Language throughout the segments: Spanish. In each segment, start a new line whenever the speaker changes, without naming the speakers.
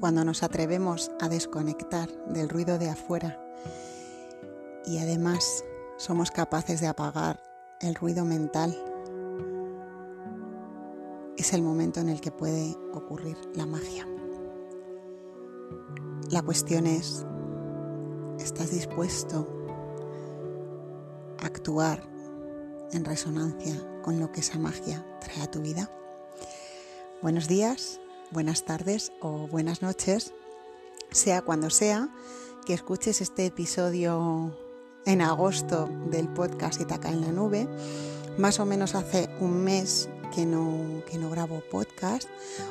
cuando nos atrevemos a desconectar del ruido de afuera y además somos capaces de apagar el ruido mental, es el momento en el que puede ocurrir la magia. La cuestión es, ¿estás dispuesto a actuar en resonancia con lo que esa magia trae a tu vida? Buenos días, buenas tardes o buenas noches, sea cuando sea que escuches este episodio en agosto del podcast Itaca en la Nube. Más o menos hace un mes que no, que no grabo podcast,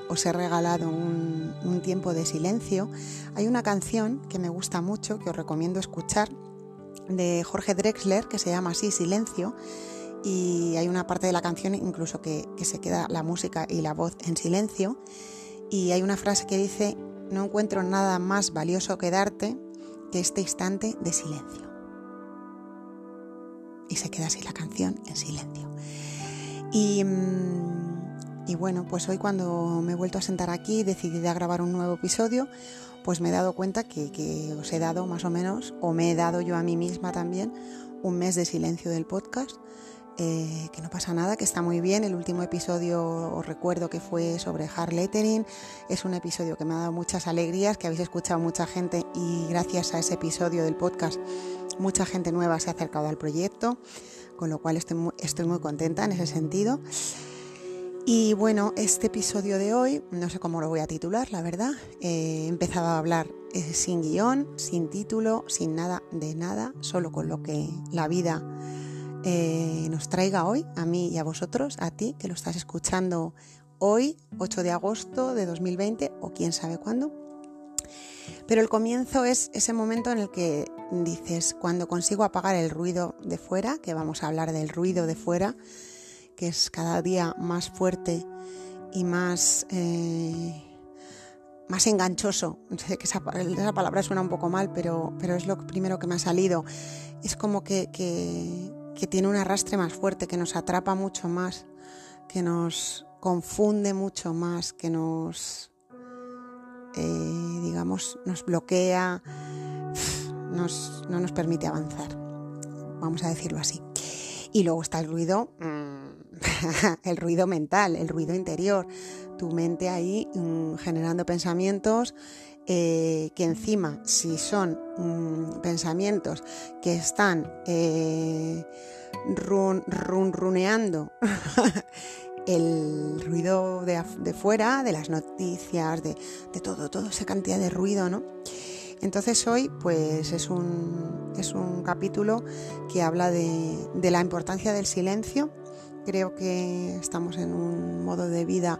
os he regalado un, un tiempo de silencio. Hay una canción que me gusta mucho, que os recomiendo escuchar, de Jorge Drexler, que se llama así Silencio, y hay una parte de la canción incluso que, se queda la música y la voz en silencio y hay una frase que dice, no encuentro nada más valioso que darte que este instante de silencio. Y se queda así la canción en silencio. Y, mm, bueno, pues hoy cuando me he vuelto a sentar aquí, decidí a grabar un nuevo episodio, pues me he dado cuenta que, que os he dado más o menos, o me he dado yo a mí misma también, un mes de silencio del podcast eh, que no pasa nada, que está muy bien. El último episodio os recuerdo que fue sobre hard lettering. Es un episodio que me ha dado muchas alegrías, que habéis escuchado mucha gente y gracias a ese episodio del podcast mucha gente nueva se ha acercado al proyecto, con lo cual estoy muy, estoy muy contenta en ese sentido. Y bueno, este episodio de hoy, no sé cómo lo voy a titular, la verdad. he empezado a hablar eh, sin guion, sin título, sin nada de nada, solo con lo que la vida eh, nos traiga hoy, a mí y a vosotros, a ti que lo estás escuchando hoy, 8 de agosto de 2020 o quién sabe cuándo. Pero el comienzo es ese momento en el que dices, cuando consigo apagar el ruido de fuera, que vamos a hablar del ruido de fuera, que es cada día más fuerte y más, eh, más enganchoso. Sé esa, palabra suena un poco mal, pero, pero es lo primero que me ha salido. Es como que tiene un arrastre más fuerte, que nos atrapa mucho más, que nos confunde mucho más, que nos, eh, digamos, nos bloquea, nos, no nos permite avanzar, vamos a decirlo así. Y luego está el ruido, mm, el ruido mental, el ruido interior, tu mente ahí mm, generando pensamientos eh, que encima, si son mm, pensamientos que están eh, run, runeando el ruido de, fuera, de las noticias, de, todo, toda esa cantidad de ruido, ¿no? Entonces hoy pues es un, es un capítulo que habla de, la importancia del silencio. Creo que estamos en un modo de vida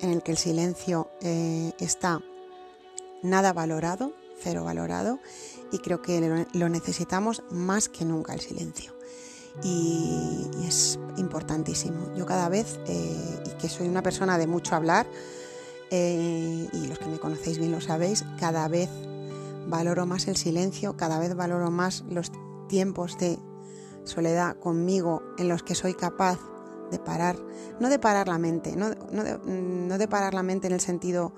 en el que el silencio eh, está nada valorado, cero valorado, y creo que lo necesitamos más que nunca el silencio. Y, es importantísimo. Yo cada vez, eh, y que soy una persona de mucho hablar, eh, y los que me conocéis bien lo sabéis, cada vez valoro más el silencio, cada vez valoro más los tiempos de soledad conmigo en los que soy capaz de parar, no de parar la mente, no, de, parar la mente en el sentido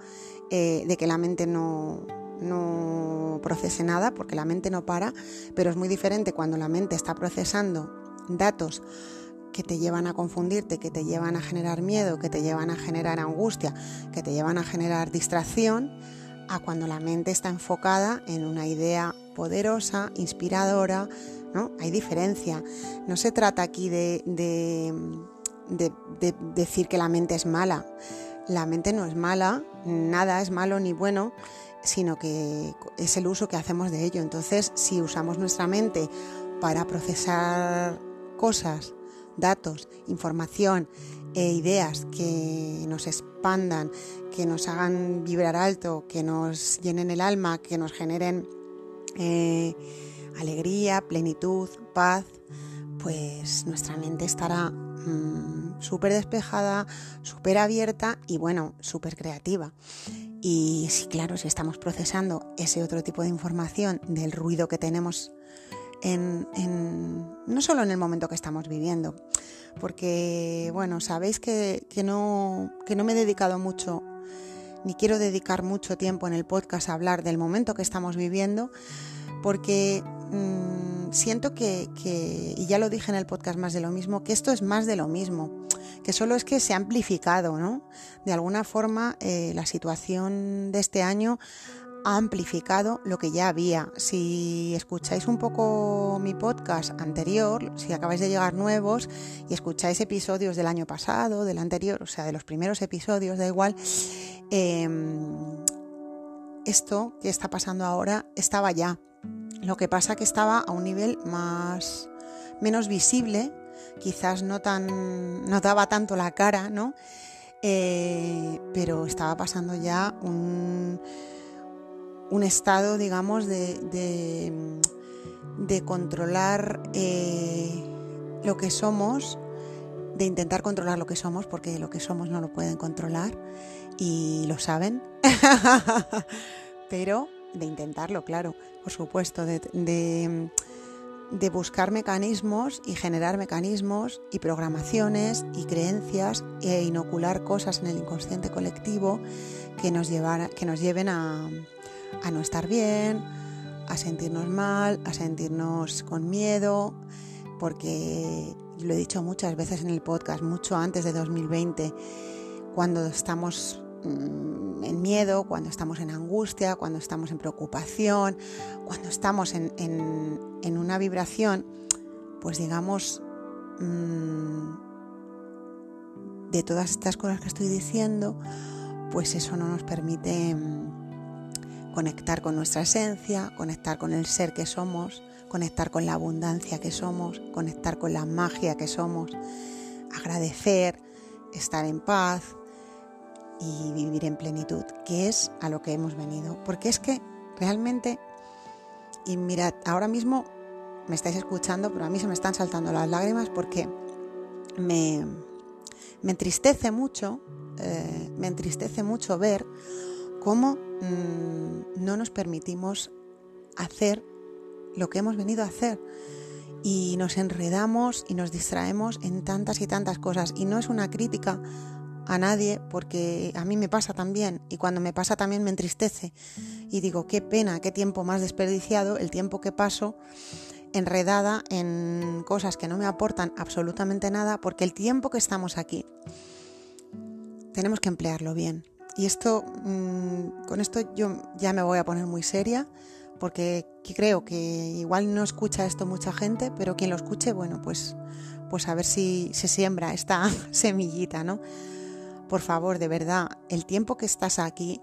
eh, de que la mente no, no procese nada, porque la mente no para, pero es muy diferente cuando la mente está procesando datos que te llevan a confundirte, que te llevan a generar miedo, que te llevan a generar angustia, que te llevan a generar distracción, a cuando la mente está enfocada en una idea poderosa, inspiradora, ¿no? Hay diferencia. No se trata aquí de de, decir que la mente es mala. La mente no es mala, nada es malo ni bueno, sino que es el uso que hacemos de ello. Entonces, si usamos nuestra mente para procesar cosas, datos, información e ideas que nos expandan, que nos hagan vibrar alto, que nos llenen el alma, que nos generen eh, alegría, plenitud, paz, pues nuestra mente estará mm, súper despejada, súper abierta y bueno, súper creativa. Y sí, claro, si estamos procesando ese otro tipo de información del ruido que tenemos en, no solo en el momento que estamos viviendo, porque bueno, sabéis que, no, que no me he dedicado mucho ni quiero dedicar mucho tiempo en el podcast a hablar del momento que estamos viviendo, porque mm, siento que, y ya lo dije en el podcast más de lo mismo, que esto es más de lo mismo, que solo es que se ha amplificado, ¿no? De alguna forma, eh, la situación de este año ha amplificado lo que ya había. Si escucháis un poco mi podcast anterior, si acabáis de llegar nuevos y escucháis episodios del año pasado, del anterior, o sea, de los primeros episodios, da igual, em, esto que está pasando ahora estaba ya. Lo que pasa que estaba a un nivel más menos visible, quizás no tan no daba tanto la cara, ¿no? Eh, pero estaba pasando ya un un estado, digamos, de, de, controlar eh, lo que somos, de intentar controlar lo que somos, porque lo que somos no lo pueden controlar y lo saben, pero de intentarlo, claro, por supuesto, de, de, buscar mecanismos y generar mecanismos y programaciones y creencias e inocular cosas en el inconsciente colectivo que nos, llevar, que nos lleven a, a no estar bien, a sentirnos mal, a sentirnos con miedo, porque lo he dicho muchas veces en el podcast, mucho antes de 2020, cuando estamos en miedo, cuando estamos en angustia, cuando estamos en preocupación, cuando estamos en, una vibración, pues digamos, mm, de todas estas cosas que estoy diciendo, pues eso no nos permite mm, conectar con nuestra esencia, conectar con el ser que somos, conectar con la abundancia que somos, conectar con la magia que somos, agradecer, estar en paz y vivir en plenitud, que es a lo que hemos venido. Porque es que realmente, y mirad, ahora mismo me estáis escuchando, pero a mí se me están saltando las lágrimas porque me, entristece mucho, eh, me entristece mucho ver cómo mm, no nos permitimos hacer lo que hemos venido a hacer y nos enredamos y nos distraemos en tantas y tantas cosas y no es una crítica a nadie porque a mí me pasa también y cuando me pasa también me entristece y digo qué pena, qué tiempo más desperdiciado el tiempo que paso enredada en cosas que no me aportan absolutamente nada porque el tiempo que estamos aquí tenemos que emplearlo bien y esto, mm, con esto yo ya me voy a poner muy seria, porque creo que igual no escucha esto mucha gente, pero quien lo escuche, bueno, pues, pues a ver si se siembra esta semillita, ¿no? Por favor, de verdad, el tiempo que estás aquí,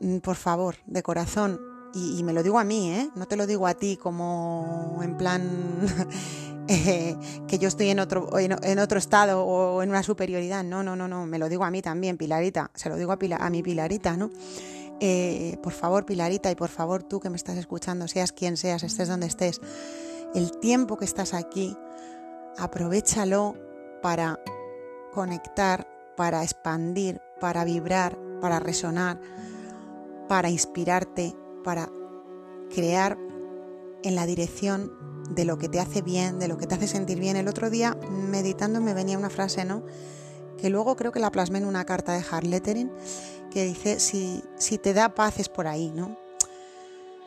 mm, por favor, de corazón, y, me lo digo a mí, ¿eh? No te lo digo a ti como en plan Eh, que yo estoy en otro, en, otro estado o en una superioridad. No, no, no, no, me lo digo a mí también, Pilarita, se lo digo a, mi Pilarita, ¿no? Eh, por favor, Pilarita, y por favor tú que me estás escuchando, seas quien seas, estés donde estés, el tiempo que estás aquí, aprovechalo para conectar, para expandir, para vibrar, para resonar, para inspirarte, para crear en la dirección de lo que te hace bien, de lo que te hace sentir bien. El otro día, meditando, me venía una frase, ¿no? Que luego creo que la plasmé en una carta de hard lettering, que dice, si, si te da paz es por ahí, ¿no?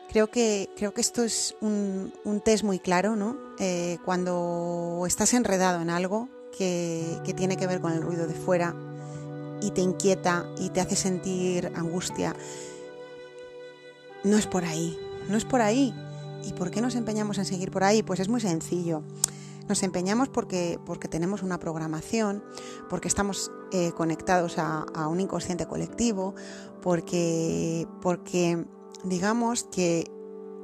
Creo que, creo que esto es un, test muy claro, ¿no? Eh, cuando estás enredado en algo que, tiene que ver con el ruido de fuera y te inquieta y te hace sentir angustia, no es por ahí, no es por ahí. ¿Y por qué nos empeñamos en seguir por ahí? Pues es muy sencillo. Nos empeñamos porque, porque tenemos una programación, porque estamos eh, conectados a, un inconsciente colectivo, porque, porque digamos que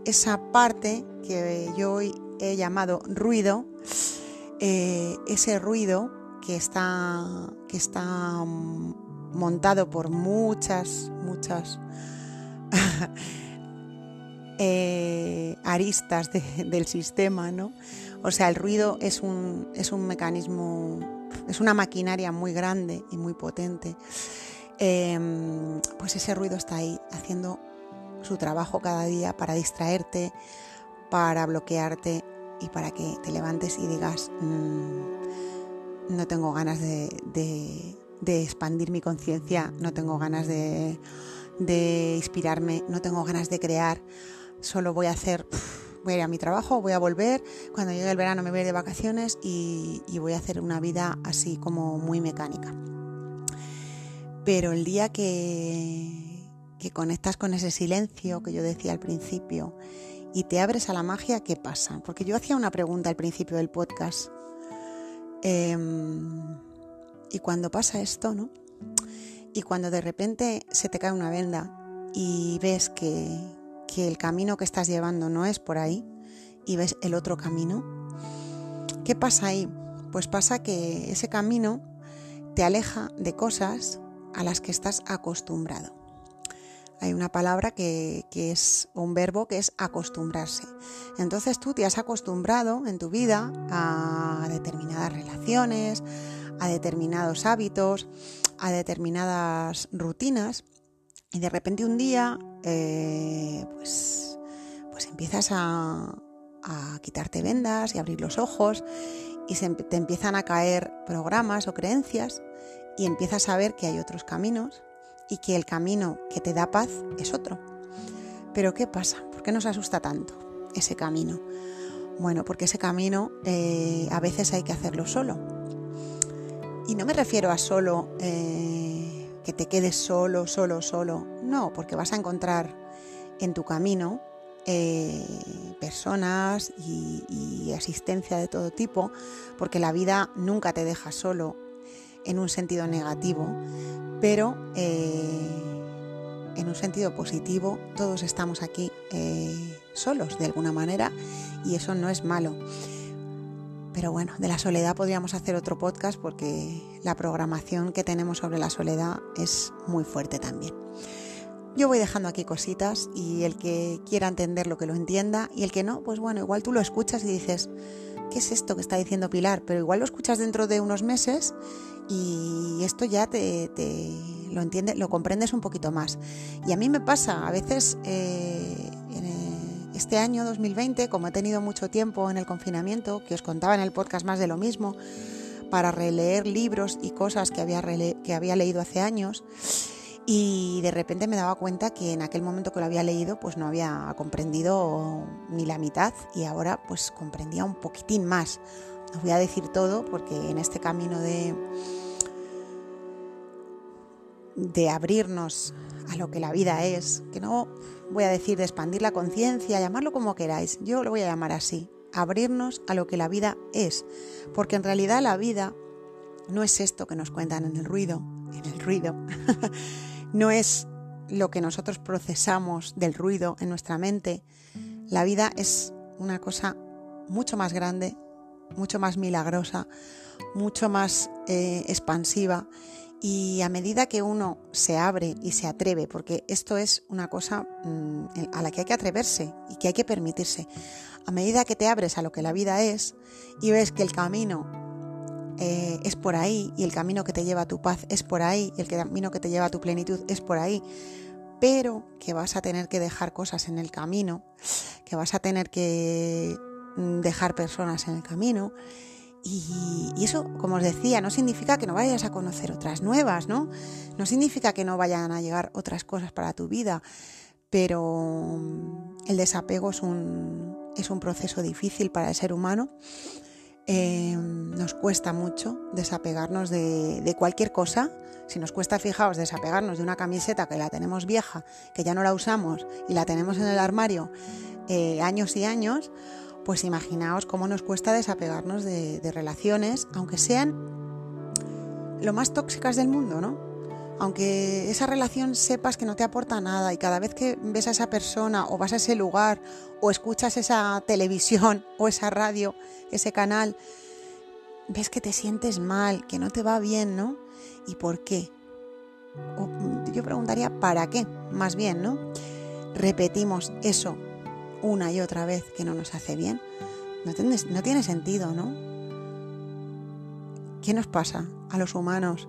esa parte que yo hoy he llamado ruido, eh, ese ruido que está, que está montado por muchas, muchas Eh, aristas del sistema, ¿no? O sea, el ruido es un, es un mecanismo, es una maquinaria muy grande y muy potente. Em, pues ese ruido está ahí haciendo su trabajo cada día para distraerte, para bloquearte y para que te levantes y digas, mm, no tengo ganas de, expandir mi conciencia, no tengo ganas de, inspirarme, no tengo ganas de crear, solo voy a hacer, voy a ir a mi trabajo, voy a volver, cuando llegue el verano me voy de vacaciones y, y voy a hacer una vida así como muy mecánica. Pero el día que, que conectas con ese silencio que yo decía al principio y te abres a la magia, ¿qué pasa? Porque yo hacía una pregunta al principio del podcast. Em, y cuando pasa esto, ¿no? Y cuando de repente se te cae una venda y ves que, que el camino que estás llevando no es por ahí y ves el otro camino, ¿qué pasa ahí? Pues pasa que ese camino te aleja de cosas a las que estás acostumbrado. Hay una palabra que, que, es un verbo que es acostumbrarse. Entonces tú te has acostumbrado en tu vida a determinadas relaciones, a determinados hábitos, a determinadas rutinas y de repente un día eh, pues, pues empiezas a, quitarte vendas y abrir los ojos y te empiezan a caer programas o creencias y empiezas a ver que hay otros caminos y que el camino que te da paz es otro. Pero ¿qué pasa? ¿Por qué nos asusta tanto ese camino? Bueno, porque ese camino eh, a veces hay que hacerlo solo. Y no me refiero a solo eh, que te quedes solo, solo, solo. No, porque vas a encontrar en tu camino eh, personas y, y, asistencia de todo tipo, porque la vida nunca te deja solo en un sentido negativo, pero eh, en un sentido positivo todos estamos aquí eh, solos de alguna manera y eso no es malo. Pero bueno, de la soledad podríamos hacer otro podcast porque la programación que tenemos sobre la soledad es muy fuerte también. Yo voy dejando aquí cositas y el que quiera entender lo que lo entienda y el que no, pues bueno, igual tú lo escuchas y dices, ¿qué es esto que está diciendo Pilar? Pero igual lo escuchas dentro de unos meses y esto ya te, lo entiendes, lo comprendes un poquito más. Y a mí me pasa, a veces eh, eh, este año 2020, como he tenido mucho tiempo en el confinamiento, que os contaba en el podcast más de lo mismo, para releer libros y cosas que había, que había leído hace años, y de repente me daba cuenta que en aquel momento que lo había leído pues no había comprendido ni la mitad y ahora pues comprendía un poquitín más. No voy a decir todo porque en este camino de de abrirnos a lo que la vida es, que no voy a decir de expandir la conciencia, llamarlo como queráis, yo lo voy a llamar así, abrirnos a lo que la vida es, porque en realidad la vida no es esto que nos cuentan en el ruido, en el ruido, no es lo que nosotros procesamos del ruido en nuestra mente, la vida es una cosa mucho más grande, mucho más milagrosa, mucho más eh, expansiva. Y a medida que uno se abre y se atreve, porque esto es una cosa mm, a la que hay que atreverse y que hay que permitirse, a medida que te abres a lo que la vida es y ves que el camino eh, es por ahí y el camino que te lleva a tu paz es por ahí y el camino que te lleva a tu plenitud es por ahí, pero que vas a tener que dejar cosas en el camino, que vas a tener que mm, dejar personas en el camino y, eso, como os decía, no significa que no vayas a conocer otras nuevas, ¿no? No significa que no vayan a llegar otras cosas para tu vida, pero el desapego es un, es un proceso difícil para el ser humano. Eh, nos cuesta mucho desapegarnos de, de, cualquier cosa. Si nos cuesta, fijaos, desapegarnos de una camiseta que la tenemos vieja, que ya no la usamos y la tenemos en el armario eh, años y años, pues imaginaos cómo nos cuesta desapegarnos de, relaciones, aunque sean lo más tóxicas del mundo, ¿no? Aunque esa relación sepas que no te aporta nada y cada vez que ves a esa persona o vas a ese lugar o escuchas esa televisión o esa radio, ese canal, ves que te sientes mal, que no te va bien, ¿no? ¿Y por qué? yo preguntaría, ¿para qué? Más bien, ¿no? Repetimos eso una y otra vez que no nos hace bien, no tiene, no tiene sentido, ¿no? ¿Qué nos pasa a los humanos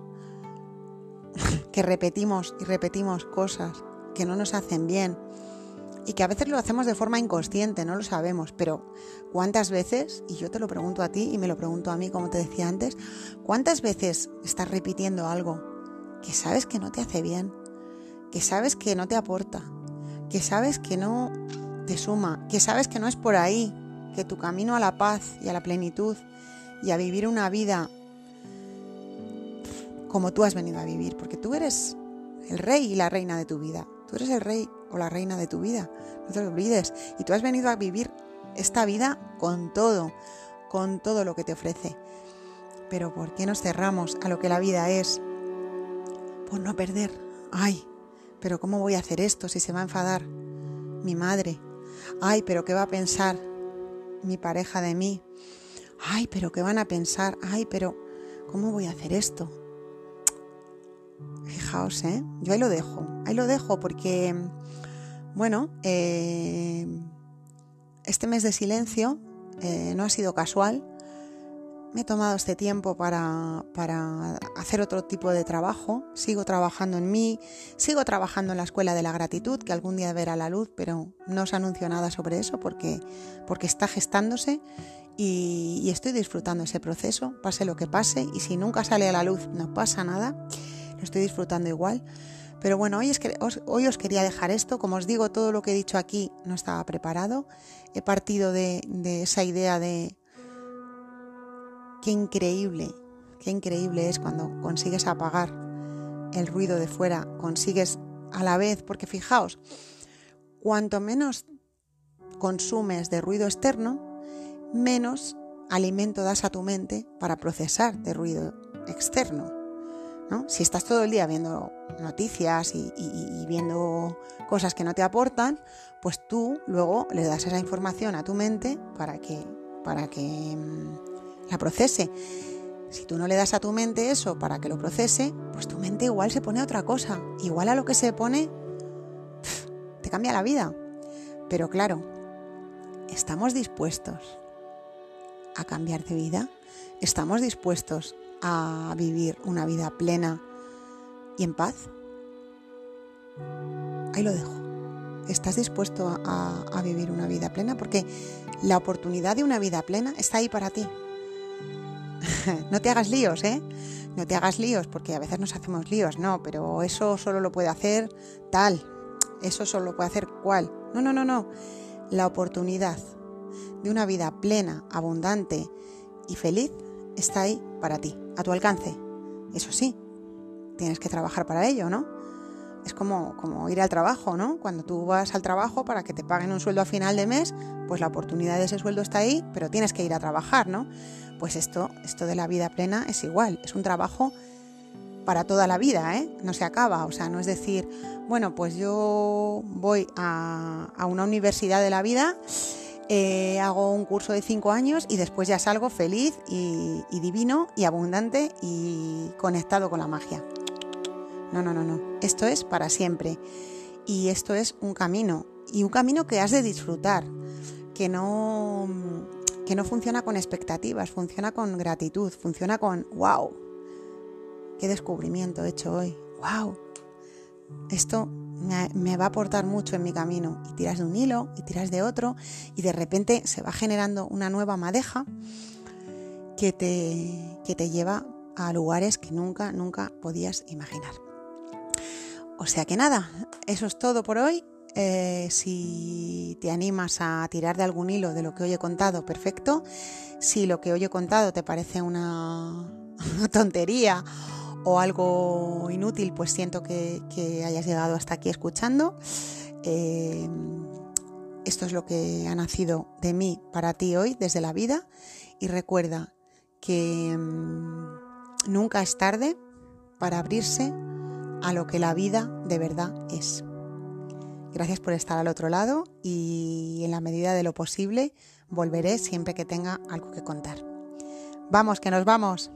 que repetimos y repetimos cosas que no nos hacen bien y que a veces lo hacemos de forma inconsciente, no lo sabemos, pero ¿cuántas veces, y yo te lo pregunto a ti y me lo pregunto a mí como te decía antes, cuántas veces estás repitiendo algo que sabes que no te hace bien, que sabes que no te aporta, que sabes que no te suma, que sabes que no es por ahí, que tu camino a la paz y a la plenitud y a vivir una vida como tú has venido a vivir, porque tú eres el rey y la reina de tu vida, tú eres el rey o la reina de tu vida, no te lo olvides, y tú has venido a vivir esta vida con todo, con todo lo que te ofrece. Pero ¿por qué nos cerramos a lo que la vida es? Por no perder. Ay, pero ¿cómo voy a hacer esto si se va a enfadar mi madre? Ay, pero ¿qué va a pensar mi pareja de mí? Ay, pero ¿qué van a pensar? Ay, pero ¿cómo voy a hacer esto? Fijaos, ¿eh? Yo ahí lo dejo, ahí lo dejo porque, bueno, eh, este mes de silencio eh, no ha sido casual. Me he tomado este tiempo para, para, hacer otro tipo de trabajo. Sigo trabajando en mí, sigo trabajando en la Escuela de la Gratitud, que algún día verá la luz, pero no os anuncio nada sobre eso porque, porque está gestándose y, y estoy disfrutando ese proceso, pase lo que pase, y si nunca sale a la luz no pasa nada, lo estoy disfrutando igual. Pero bueno, hoy, es que, os, hoy os quería dejar esto. Como os digo, todo lo que he dicho aquí no estaba preparado. He partido de, de esa idea de qué increíble, qué increíble es cuando consigues apagar el ruido de fuera, consigues a la vez, porque fijaos, cuanto menos consumes de ruido externo, menos alimento das a tu mente para procesar de ruido externo. ¿No? Si estás todo el día viendo noticias y, viendo cosas que no te aportan, pues tú luego le das esa información a tu mente para que, para que mmm, la procese. Si tú no le das a tu mente eso para que lo procese, pues tu mente igual se pone a otra cosa. Igual a lo que se pone te cambia la vida. Pero claro, ¿estamos dispuestos a cambiar de vida? ¿Estamos dispuestos a vivir una vida plena y en paz? Ahí lo dejo. ¿Estás dispuesto a, vivir una vida plena? Porque la oportunidad de una vida plena está ahí para ti. no te hagas líos, ¿eh? No te hagas líos, porque a veces nos hacemos líos, no, pero eso solo lo puede hacer tal, eso solo lo puede hacer cual. No, no, no, no. La oportunidad de una vida plena, abundante y feliz está ahí para ti, a tu alcance. Eso sí, tienes que trabajar para ello, ¿no? Es como, como ir al trabajo, ¿no? Cuando tú vas al trabajo para que te paguen un sueldo a final de mes, pues la oportunidad de ese sueldo está ahí, pero tienes que ir a trabajar, ¿no? Pues esto, esto de la vida plena es igual, es un trabajo para toda la vida, ¿eh? No se acaba, o sea, no es decir, bueno, pues yo voy a, a una universidad de la vida eh, hago un curso de cinco años y después ya salgo feliz y, divino y abundante y conectado con la magia. No, no, no, no. Esto es para siempre. Y esto es un camino. Y un camino que has de disfrutar. Que no, que no funciona con expectativas, funciona con gratitud, funciona con wow. Qué descubrimiento he hecho hoy. Wow. Esto me, va a aportar mucho en mi camino. Y tiras de un hilo y tiras de otro y de repente se va generando una nueva madeja que te, que te lleva a lugares que nunca, nunca podías imaginar. O sea que nada, eso es todo por hoy. Eh, si te animas a tirar de algún hilo de lo que hoy he contado, perfecto. Si lo que hoy he contado te parece una tontería o algo inútil, pues siento que, hayas llegado hasta aquí escuchando. Eh, esto es lo que ha nacido de mí para ti hoy desde la vida y recuerda que mmm, nunca es tarde para abrirse a lo que la vida de verdad es. Gracias por estar al otro lado y en la medida de lo posible volveré siempre que tenga algo que contar. Vamos, que nos vamos.